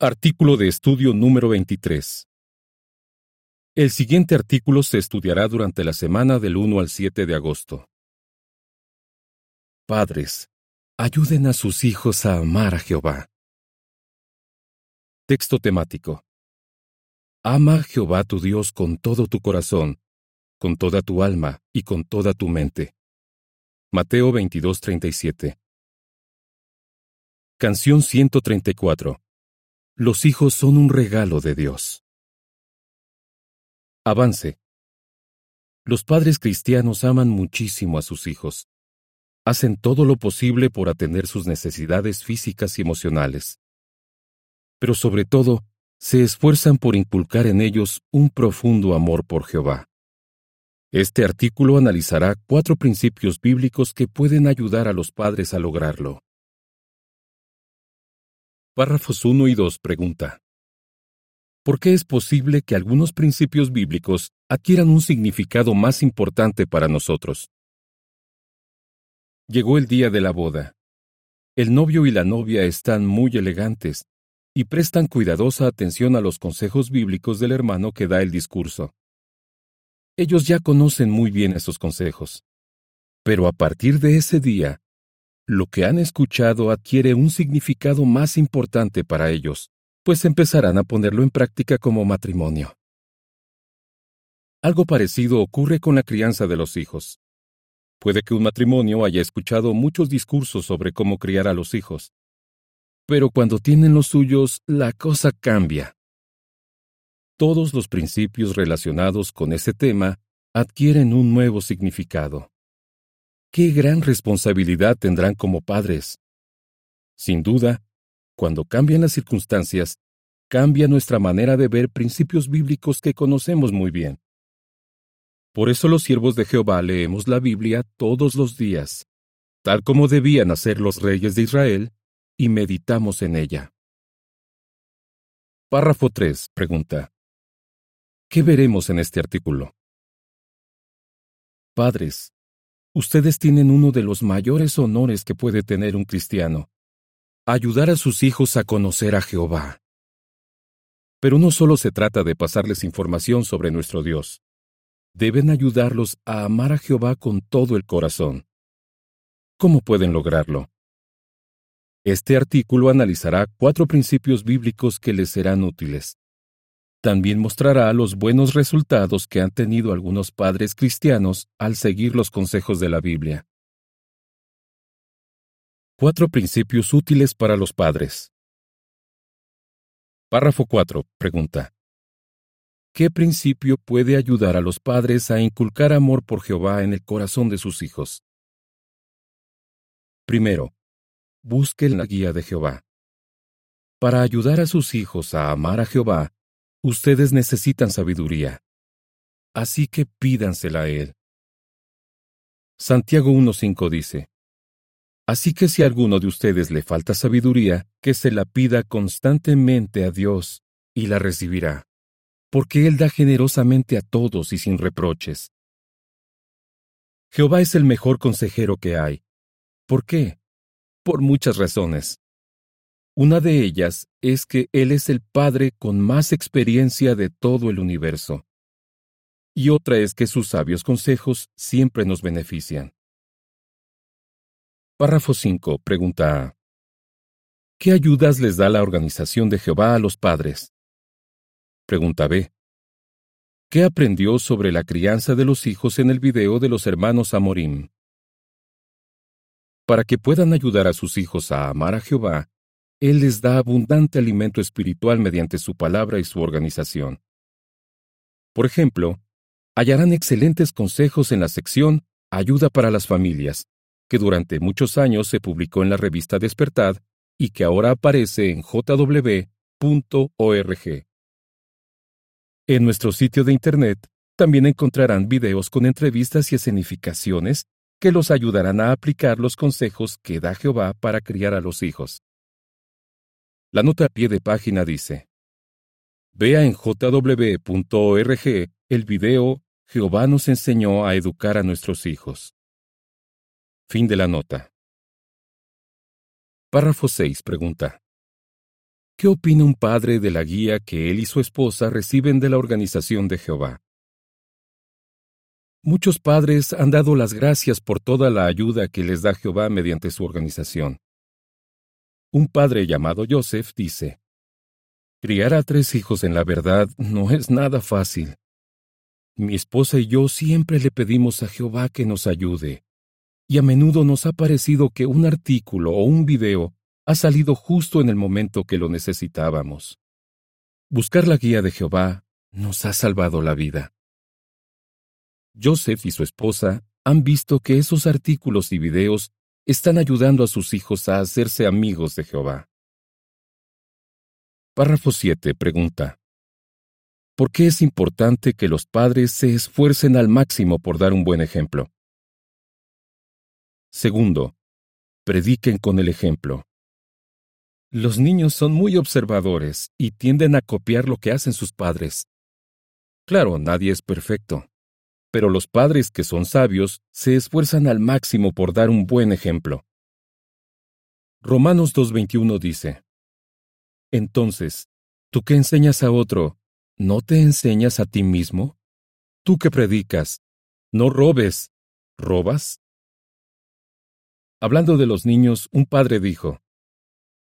Artículo de estudio número 23. El siguiente artículo se estudiará durante la semana del 1 al 7 de agosto. Padres, ayuden a sus hijos a amar a Jehová. Texto temático. Ama a Jehová tu Dios con todo tu corazón, con toda tu alma y con toda tu mente. Mateo 22:37. Canción 134. Los hijos son un regalo de Dios. Avance. Los padres cristianos aman muchísimo a sus hijos. Hacen todo lo posible por atender sus necesidades físicas y emocionales. Pero sobre todo, se esfuerzan por inculcar en ellos un profundo amor por Jehová. Este artículo analizará cuatro principios bíblicos que pueden ayudar a los padres a lograrlo. Párrafos 1 y 2 pregunta. ¿Por qué es posible que algunos principios bíblicos adquieran un significado más importante para nosotros? Llegó el día de la boda. El novio y la novia están muy elegantes y prestan cuidadosa atención a los consejos bíblicos del hermano que da el discurso. Ellos ya conocen muy bien esos consejos. Pero a partir de ese día, lo que han escuchado adquiere un significado más importante para ellos, pues empezarán a ponerlo en práctica como matrimonio. Algo parecido ocurre con la crianza de los hijos. Puede que un matrimonio haya escuchado muchos discursos sobre cómo criar a los hijos, pero cuando tienen los suyos, la cosa cambia. Todos los principios relacionados con ese tema adquieren un nuevo significado qué gran responsabilidad tendrán como padres. Sin duda, cuando cambian las circunstancias, cambia nuestra manera de ver principios bíblicos que conocemos muy bien. Por eso los siervos de Jehová leemos la Biblia todos los días, tal como debían hacer los reyes de Israel, y meditamos en ella. Párrafo 3. Pregunta. ¿Qué veremos en este artículo? Padres, ustedes tienen uno de los mayores honores que puede tener un cristiano, ayudar a sus hijos a conocer a Jehová. Pero no solo se trata de pasarles información sobre nuestro Dios. Deben ayudarlos a amar a Jehová con todo el corazón. ¿Cómo pueden lograrlo? Este artículo analizará cuatro principios bíblicos que les serán útiles. También mostrará los buenos resultados que han tenido algunos padres cristianos al seguir los consejos de la Biblia. Cuatro principios útiles para los padres. Párrafo 4. Pregunta. ¿Qué principio puede ayudar a los padres a inculcar amor por Jehová en el corazón de sus hijos? Primero, busquen la guía de Jehová. Para ayudar a sus hijos a amar a Jehová, Ustedes necesitan sabiduría. Así que pídansela a Él. Santiago 1.5 dice, Así que si a alguno de ustedes le falta sabiduría, que se la pida constantemente a Dios, y la recibirá, porque Él da generosamente a todos y sin reproches. Jehová es el mejor consejero que hay. ¿Por qué? Por muchas razones. Una de ellas es que Él es el Padre con más experiencia de todo el universo. Y otra es que sus sabios consejos siempre nos benefician. Párrafo 5. Pregunta A. ¿Qué ayudas les da la organización de Jehová a los padres? Pregunta B. ¿Qué aprendió sobre la crianza de los hijos en el video de los hermanos Amorim? Para que puedan ayudar a sus hijos a amar a Jehová, él les da abundante alimento espiritual mediante su palabra y su organización. Por ejemplo, hallarán excelentes consejos en la sección Ayuda para las Familias, que durante muchos años se publicó en la revista Despertad y que ahora aparece en jw.org. En nuestro sitio de Internet también encontrarán videos con entrevistas y escenificaciones que los ayudarán a aplicar los consejos que da Jehová para criar a los hijos. La nota a pie de página dice, Vea en jw.org el video Jehová nos enseñó a educar a nuestros hijos. Fin de la nota. Párrafo 6. Pregunta. ¿Qué opina un padre de la guía que él y su esposa reciben de la organización de Jehová? Muchos padres han dado las gracias por toda la ayuda que les da Jehová mediante su organización. Un padre llamado Joseph dice, Criar a tres hijos en la verdad no es nada fácil. Mi esposa y yo siempre le pedimos a Jehová que nos ayude, y a menudo nos ha parecido que un artículo o un video ha salido justo en el momento que lo necesitábamos. Buscar la guía de Jehová nos ha salvado la vida. Joseph y su esposa han visto que esos artículos y videos están ayudando a sus hijos a hacerse amigos de Jehová. Párrafo 7 pregunta. ¿Por qué es importante que los padres se esfuercen al máximo por dar un buen ejemplo? Segundo, prediquen con el ejemplo. Los niños son muy observadores y tienden a copiar lo que hacen sus padres. Claro, nadie es perfecto, pero los padres que son sabios se esfuerzan al máximo por dar un buen ejemplo. Romanos 2.21 dice, Entonces, tú que enseñas a otro, ¿no te enseñas a ti mismo? Tú que predicas, no robes, ¿robas? Hablando de los niños, un padre dijo,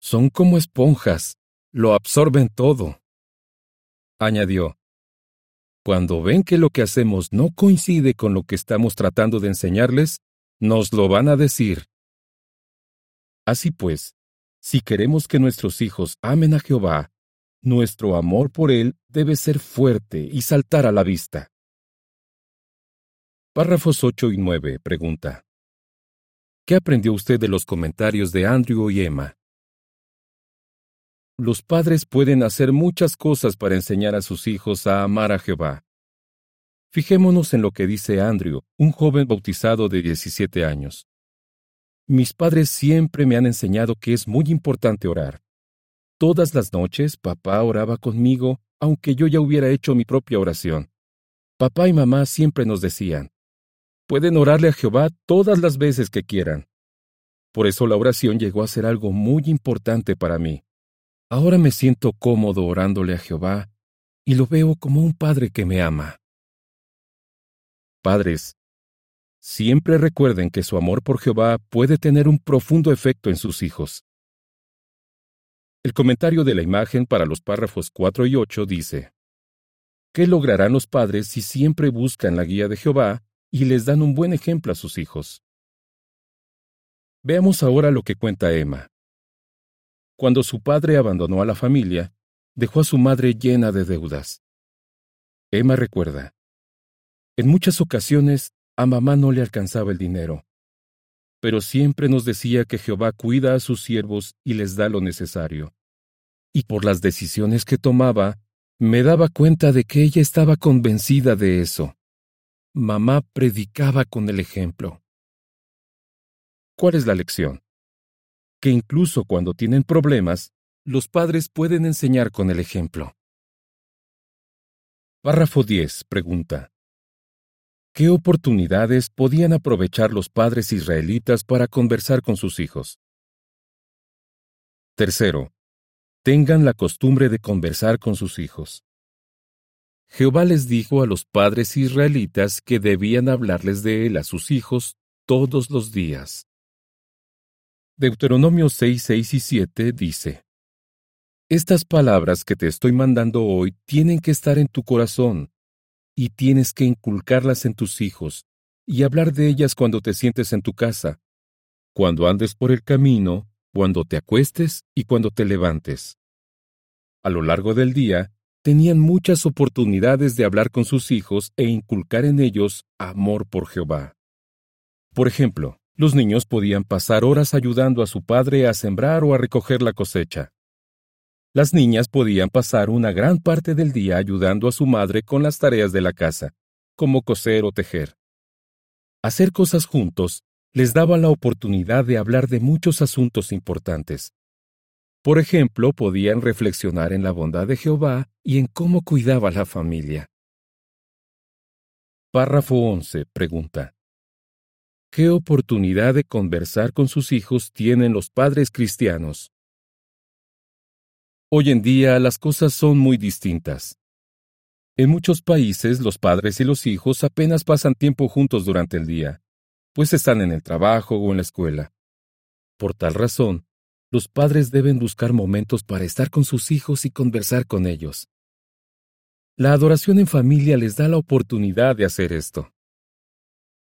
son como esponjas, lo absorben todo. Añadió, Cuando ven que lo que hacemos no coincide con lo que estamos tratando de enseñarles, nos lo van a decir. Así pues, si queremos que nuestros hijos amen a Jehová, nuestro amor por Él debe ser fuerte y saltar a la vista. Párrafos 8 y 9 pregunta. ¿Qué aprendió usted de los comentarios de Andrew y Emma? Los padres pueden hacer muchas cosas para enseñar a sus hijos a amar a Jehová. Fijémonos en lo que dice Andrew, un joven bautizado de 17 años. Mis padres siempre me han enseñado que es muy importante orar. Todas las noches papá oraba conmigo, aunque yo ya hubiera hecho mi propia oración. Papá y mamá siempre nos decían, pueden orarle a Jehová todas las veces que quieran. Por eso la oración llegó a ser algo muy importante para mí. Ahora me siento cómodo orándole a Jehová y lo veo como un padre que me ama. Padres, siempre recuerden que su amor por Jehová puede tener un profundo efecto en sus hijos. El comentario de la imagen para los párrafos 4 y 8 dice, ¿Qué lograrán los padres si siempre buscan la guía de Jehová y les dan un buen ejemplo a sus hijos? Veamos ahora lo que cuenta Emma. Cuando su padre abandonó a la familia, dejó a su madre llena de deudas. Emma recuerda. En muchas ocasiones a mamá no le alcanzaba el dinero, pero siempre nos decía que Jehová cuida a sus siervos y les da lo necesario. Y por las decisiones que tomaba, me daba cuenta de que ella estaba convencida de eso. Mamá predicaba con el ejemplo. ¿Cuál es la lección? Que incluso cuando tienen problemas, los padres pueden enseñar con el ejemplo. Párrafo 10. Pregunta. ¿Qué oportunidades podían aprovechar los padres israelitas para conversar con sus hijos? Tercero, tengan la costumbre de conversar con sus hijos. Jehová les dijo a los padres israelitas que debían hablarles de él a sus hijos todos los días. Deuteronomio 6, 6 y 7 dice, Estas palabras que te estoy mandando hoy tienen que estar en tu corazón, y tienes que inculcarlas en tus hijos, y hablar de ellas cuando te sientes en tu casa, cuando andes por el camino, cuando te acuestes y cuando te levantes. A lo largo del día, tenían muchas oportunidades de hablar con sus hijos e inculcar en ellos amor por Jehová. Por ejemplo, los niños podían pasar horas ayudando a su padre a sembrar o a recoger la cosecha. Las niñas podían pasar una gran parte del día ayudando a su madre con las tareas de la casa, como coser o tejer. Hacer cosas juntos les daba la oportunidad de hablar de muchos asuntos importantes. Por ejemplo, podían reflexionar en la bondad de Jehová y en cómo cuidaba la familia. Párrafo 11. Pregunta. ¿Qué oportunidad de conversar con sus hijos tienen los padres cristianos? Hoy en día las cosas son muy distintas. En muchos países los padres y los hijos apenas pasan tiempo juntos durante el día, pues están en el trabajo o en la escuela. Por tal razón, los padres deben buscar momentos para estar con sus hijos y conversar con ellos. La adoración en familia les da la oportunidad de hacer esto.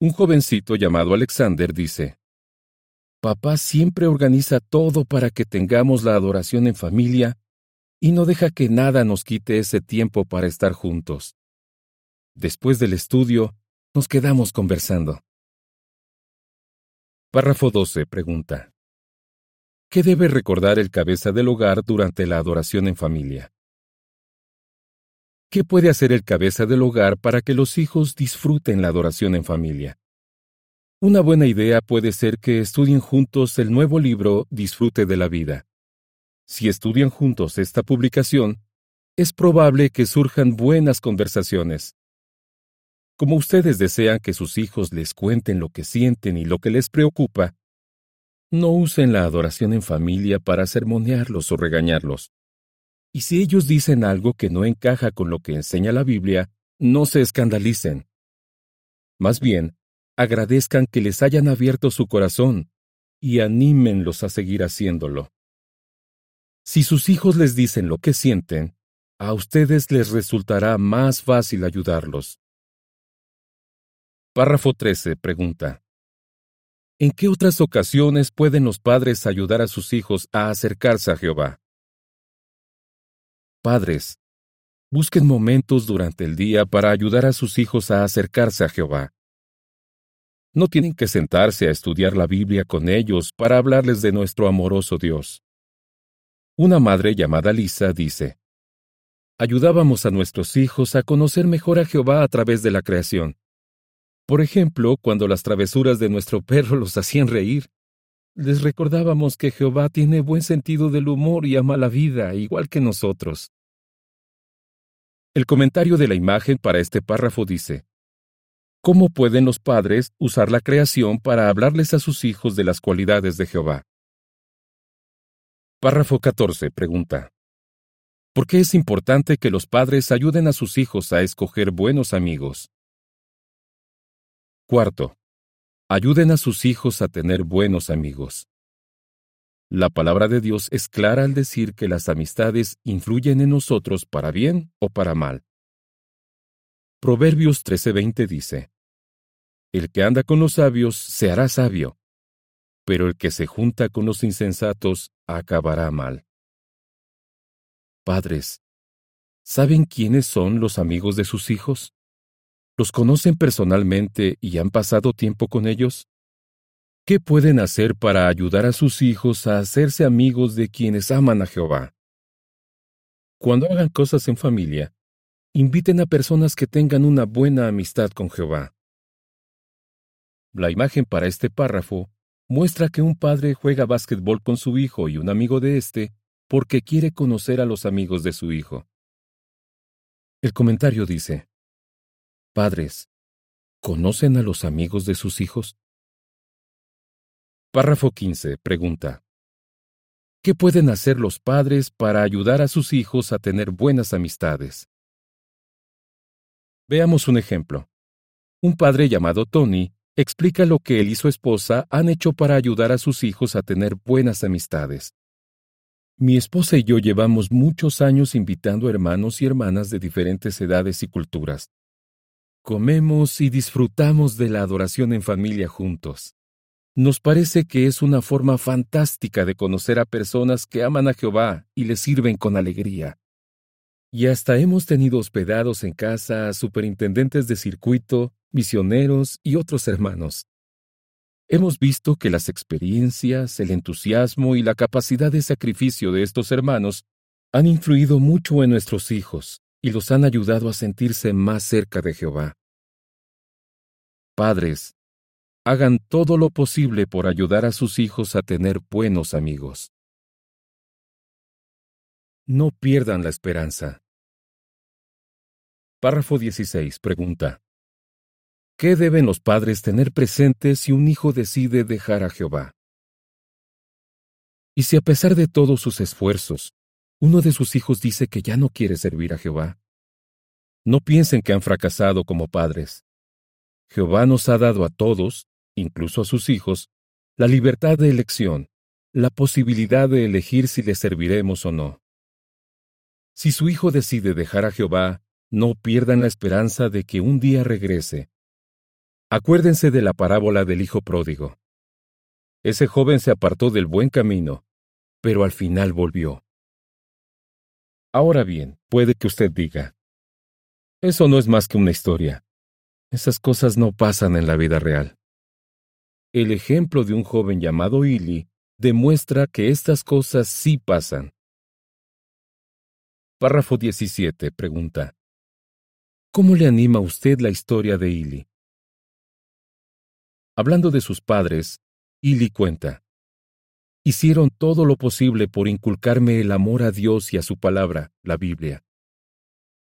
Un jovencito llamado Alexander dice, Papá siempre organiza todo para que tengamos la adoración en familia y no deja que nada nos quite ese tiempo para estar juntos. Después del estudio, nos quedamos conversando. Párrafo 12 pregunta. ¿Qué debe recordar el cabeza del hogar durante la adoración en familia? ¿Qué puede hacer el cabeza del hogar para que los hijos disfruten la adoración en familia? Una buena idea puede ser que estudien juntos el nuevo libro Disfrute de la vida. Si estudian juntos esta publicación, es probable que surjan buenas conversaciones. Como ustedes desean que sus hijos les cuenten lo que sienten y lo que les preocupa, no usen la adoración en familia para sermonearlos o regañarlos. Y si ellos dicen algo que no encaja con lo que enseña la Biblia, no se escandalicen. Más bien, agradezcan que les hayan abierto su corazón y anímenlos a seguir haciéndolo. Si sus hijos les dicen lo que sienten, a ustedes les resultará más fácil ayudarlos. Párrafo 13 pregunta. ¿En qué otras ocasiones pueden los padres ayudar a sus hijos a acercarse a Jehová? Padres, busquen momentos durante el día para ayudar a sus hijos a acercarse a Jehová. No tienen que sentarse a estudiar la Biblia con ellos para hablarles de nuestro amoroso Dios. Una madre llamada Lisa dice, Ayudábamos a nuestros hijos a conocer mejor a Jehová a través de la creación. Por ejemplo, cuando las travesuras de nuestro perro los hacían reír, les recordábamos que Jehová tiene buen sentido del humor y ama la vida, igual que nosotros. El comentario de la imagen para este párrafo dice, ¿Cómo pueden los padres usar la creación para hablarles a sus hijos de las cualidades de Jehová? Párrafo 14. Pregunta. ¿Por qué es importante que los padres ayuden a sus hijos a escoger buenos amigos? Cuarto. Ayuden a sus hijos a tener buenos amigos. La palabra de Dios es clara al decir que las amistades influyen en nosotros para bien o para mal. Proverbios 13:20 dice, El que anda con los sabios se hará sabio, pero el que se junta con los insensatos acabará mal. Padres, ¿saben quiénes son los amigos de sus hijos? ¿Los conocen personalmente y han pasado tiempo con ellos? ¿Qué pueden hacer para ayudar a sus hijos a hacerse amigos de quienes aman a Jehová? Cuando hagan cosas en familia, inviten a personas que tengan una buena amistad con Jehová. La imagen para este párrafo muestra que un padre juega básquetbol con su hijo y un amigo de éste porque quiere conocer a los amigos de su hijo. El comentario dice, Padres, ¿conocen a los amigos de sus hijos? Párrafo 15. Pregunta. ¿Qué pueden hacer los padres para ayudar a sus hijos a tener buenas amistades? Veamos un ejemplo. Un padre llamado Tony explica lo que él y su esposa han hecho para ayudar a sus hijos a tener buenas amistades. Mi esposa y yo llevamos muchos años invitando hermanos y hermanas de diferentes edades y culturas. Comemos y disfrutamos de la adoración en familia juntos. Nos parece que es una forma fantástica de conocer a personas que aman a Jehová y le sirven con alegría. Y hasta hemos tenido hospedados en casa a superintendentes de circuito, misioneros y otros hermanos. Hemos visto que las experiencias, el entusiasmo y la capacidad de sacrificio de estos hermanos han influido mucho en nuestros hijos y los han ayudado a sentirse más cerca de Jehová. Padres, hagan todo lo posible por ayudar a sus hijos a tener buenos amigos. No pierdan la esperanza. Párrafo 16. Pregunta. ¿Qué deben los padres tener presente si un hijo decide dejar a Jehová? Y si a pesar de todos sus esfuerzos, uno de sus hijos dice que ya no quiere servir a Jehová. No piensen que han fracasado como padres. Jehová nos ha dado a todos, incluso a sus hijos, la libertad de elección, la posibilidad de elegir si le serviremos o no. Si su hijo decide dejar a Jehová, no pierdan la esperanza de que un día regrese. Acuérdense de la parábola del hijo pródigo. Ese joven se apartó del buen camino, pero al final volvió. Ahora bien, puede que usted diga, eso no es más que una historia. Esas cosas no pasan en la vida real. El ejemplo de un joven llamado Ili demuestra que estas cosas sí pasan. Párrafo 17. Pregunta. ¿Cómo le anima a usted la historia de Ili? Hablando de sus padres, Ili cuenta. Hicieron todo lo posible por inculcarme el amor a Dios y a su palabra, la Biblia.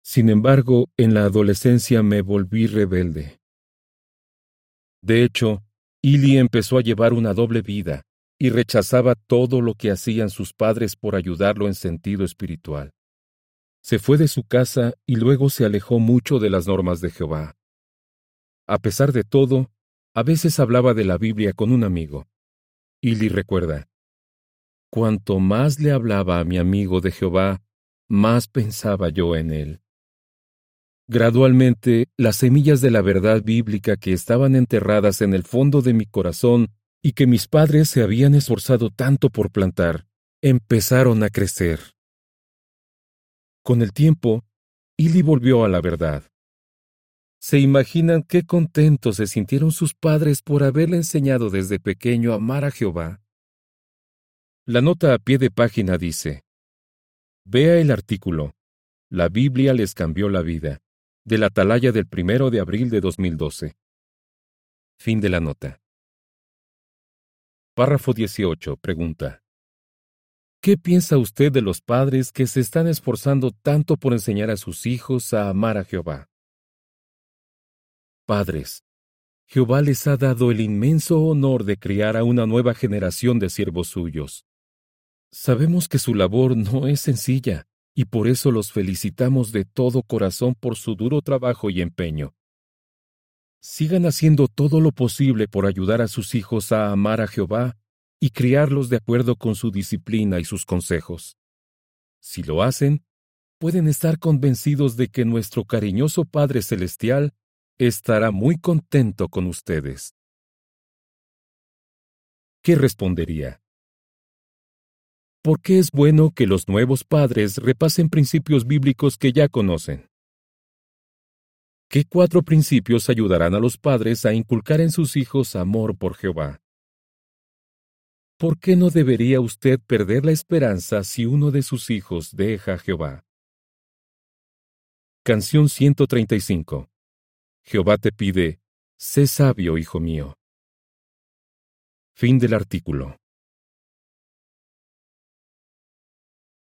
Sin embargo, en la adolescencia me volví rebelde. De hecho, Ili empezó a llevar una doble vida y rechazaba todo lo que hacían sus padres por ayudarlo en sentido espiritual. Se fue de su casa y luego se alejó mucho de las normas de Jehová. A pesar de todo, a veces hablaba de la Biblia con un amigo. Ili recuerda, Cuanto más le hablaba a mi amigo de Jehová, más pensaba yo en él. Gradualmente, las semillas de la verdad bíblica que estaban enterradas en el fondo de mi corazón y que mis padres se habían esforzado tanto por plantar, empezaron a crecer. Con el tiempo, Ili volvió a la verdad. ¿Se imaginan qué contentos se sintieron sus padres por haberle enseñado desde pequeño a amar a Jehová? La nota a pie de página dice, Vea el artículo, La Biblia les cambió la vida, de la atalaya del primero de abril de 2012. Fin de la nota. Párrafo 18. Pregunta. ¿Qué piensa usted de los padres que se están esforzando tanto por enseñar a sus hijos a amar a Jehová? Padres, Jehová les ha dado el inmenso honor de criar a una nueva generación de siervos suyos. Sabemos que su labor no es sencilla, y por eso los felicitamos de todo corazón por su duro trabajo y empeño. Sigan haciendo todo lo posible por ayudar a sus hijos a amar a Jehová y criarlos de acuerdo con su disciplina y sus consejos. Si lo hacen, pueden estar convencidos de que nuestro cariñoso Padre Celestial estará muy contento con ustedes. ¿Qué respondería? ¿Por qué es bueno que los nuevos padres repasen principios bíblicos que ya conocen? ¿Qué cuatro principios ayudarán a los padres a inculcar en sus hijos amor por Jehová? ¿Por qué no debería usted perder la esperanza si uno de sus hijos deja a Jehová? Canción 135. Jehová te pide, sé sabio, hijo mío. Fin del artículo.